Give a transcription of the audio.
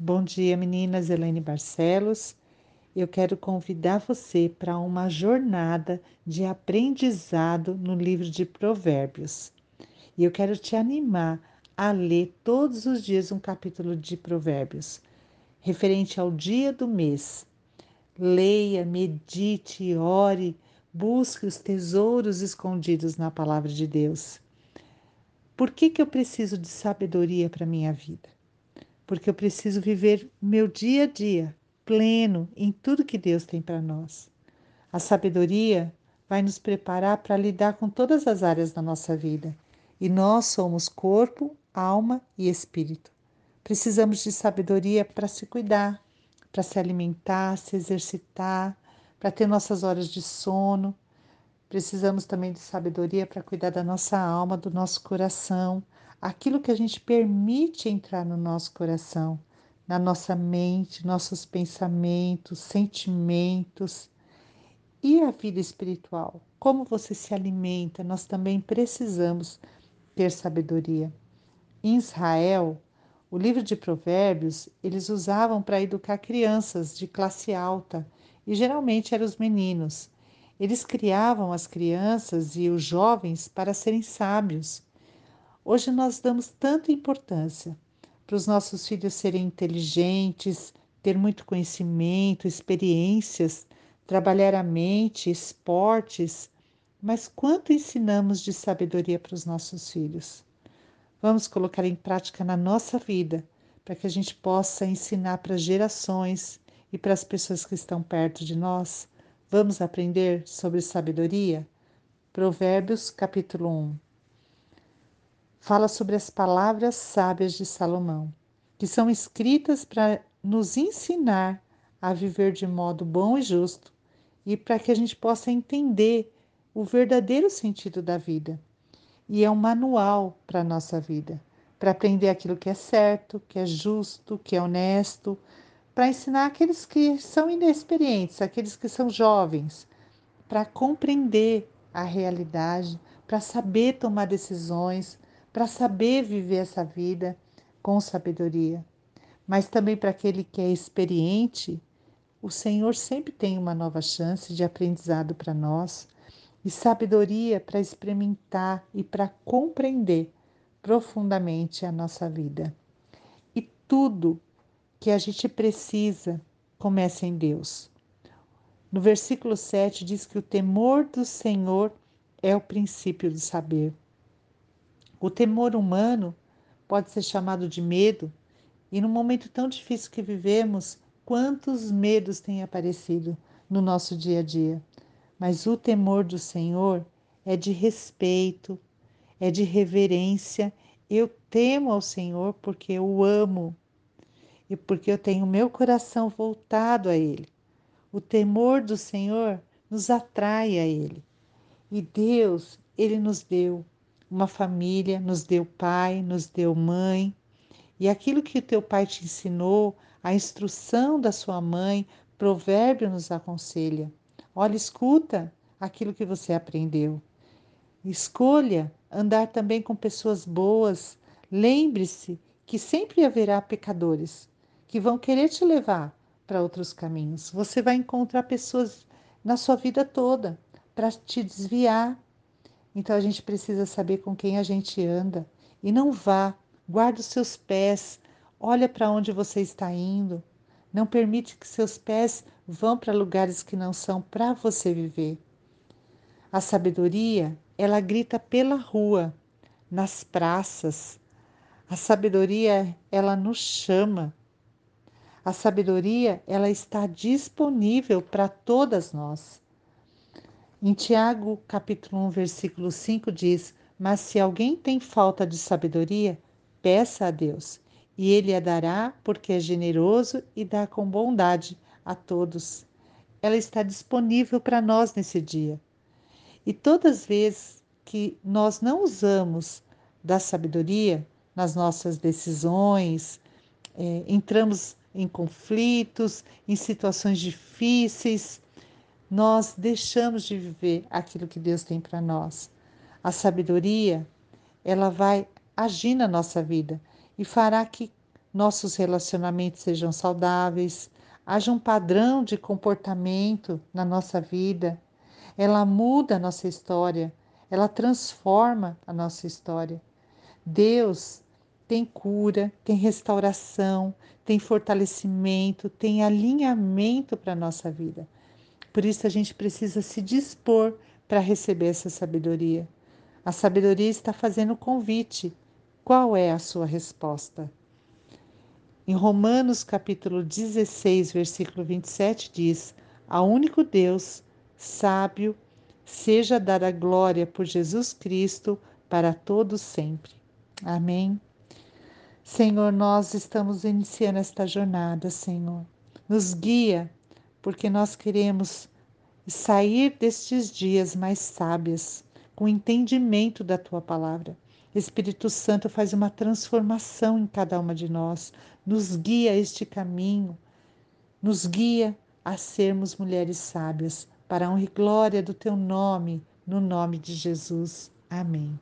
Bom dia, meninas. Elaine Barcelos. Eu quero convidar você para uma jornada de aprendizado no livro de Provérbios. E eu quero te animar a ler todos os dias um capítulo de Provérbios, referente ao dia do mês. Leia, medite, ore, busque os tesouros escondidos na palavra de Deus. Por que, que eu preciso de sabedoria para minha vida? Porque eu preciso viver meu dia a dia pleno em tudo que Deus tem para nós. A sabedoria vai nos preparar para lidar com todas as áreas da nossa vida. E nós somos corpo, alma e espírito. Precisamos de sabedoria para se cuidar, para se alimentar, se exercitar, para ter nossas horas de sono. Precisamos também de sabedoria para cuidar da nossa alma, do nosso coração, aquilo que a gente permite entrar no nosso coração, na nossa mente, nossos pensamentos, sentimentos. E a vida espiritual? Como você se alimenta? Nós também precisamos ter sabedoria. Em Israel, o livro de Provérbios eles usavam para educar crianças de classe alta e geralmente eram os meninos. Eles criavam as crianças e os jovens para serem sábios. Hoje nós damos tanta importância para os nossos filhos serem inteligentes, ter muito conhecimento, experiências, trabalhar a mente, esportes, mas quanto ensinamos de sabedoria para os nossos filhos? Vamos colocar em prática na nossa vida para que a gente possa ensinar para gerações e para as pessoas que estão perto de nós. Vamos aprender sobre sabedoria? Provérbios capítulo 1 fala sobre as palavras sábias de Salomão, que são escritas para nos ensinar a viver de modo bom e justo e para que a gente possa entender o verdadeiro sentido da vida. E é um manual para a nossa vida, para aprender aquilo que é certo, que é justo, que é honesto, para ensinar aqueles que são inexperientes, aqueles que são jovens, para compreender a realidade, para saber tomar decisões, para saber viver essa vida com sabedoria. Mas também para aquele que é experiente, o Senhor sempre tem uma nova chance de aprendizado para nós e sabedoria para experimentar e para compreender profundamente a nossa vida. E tudo que a gente precisa começa em Deus. No versículo 7 diz que o temor do Senhor é o princípio do saber. O temor humano pode ser chamado de medo, e no momento tão difícil que vivemos, quantos medos têm aparecido no nosso dia a dia. Mas o temor do Senhor é de respeito, é de reverência. Eu temo ao Senhor porque eu o amo e porque eu tenho meu coração voltado a Ele. O temor do Senhor nos atrai a Ele. E Deus, Ele nos deu uma família, nos deu pai, nos deu mãe. E aquilo que o teu pai te ensinou, a instrução da sua mãe, provérbio nos aconselha. Olha, escuta aquilo que você aprendeu. Escolha andar também com pessoas boas. Lembre-se que sempre haverá pecadores que vão querer te levar para outros caminhos. Você vai encontrar pessoas na sua vida toda para te desviar, então a gente precisa saber com quem a gente anda e não vá, guarda os seus pés, olha para onde você está indo. Não permite que seus pés vão para lugares que não são para você viver. A sabedoria, ela grita pela rua, nas praças. A sabedoria, ela nos chama. A sabedoria, ela está disponível para todas nós. Em Tiago, capítulo 1, versículo 5 diz: Mas se alguém tem falta de sabedoria, peça a Deus, e ele a dará, porque é generoso e dá com bondade a todos. Ela está disponível para nós nesse dia. E todas as vezes que nós não usamos da sabedoria nas nossas decisões, é, entramos em conflitos, em situações difíceis, nós deixamos de viver aquilo que Deus tem para nós. A sabedoria, ela vai agir na nossa vida e fará que nossos relacionamentos sejam saudáveis, haja um padrão de comportamento na nossa vida. Ela muda a nossa história, ela transforma a nossa história. Deus tem cura, tem restauração, tem fortalecimento, tem alinhamento para a nossa vida. Por isso a gente precisa se dispor para receber essa sabedoria. A sabedoria está fazendo o convite. Qual é a sua resposta? Em Romanos capítulo 16, versículo 27 diz: "A único Deus, sábio, seja dar a glória por Jesus Cristo para todos sempre." Amém. Senhor, nós estamos iniciando esta jornada, Senhor. Nos guia, porque nós queremos sair destes dias mais sábias, com entendimento da tua palavra. Espírito Santo faz uma transformação em cada uma de nós, nos guia a este caminho, nos guia a sermos mulheres sábias, para a honra e glória do teu nome, no nome de Jesus. Amém.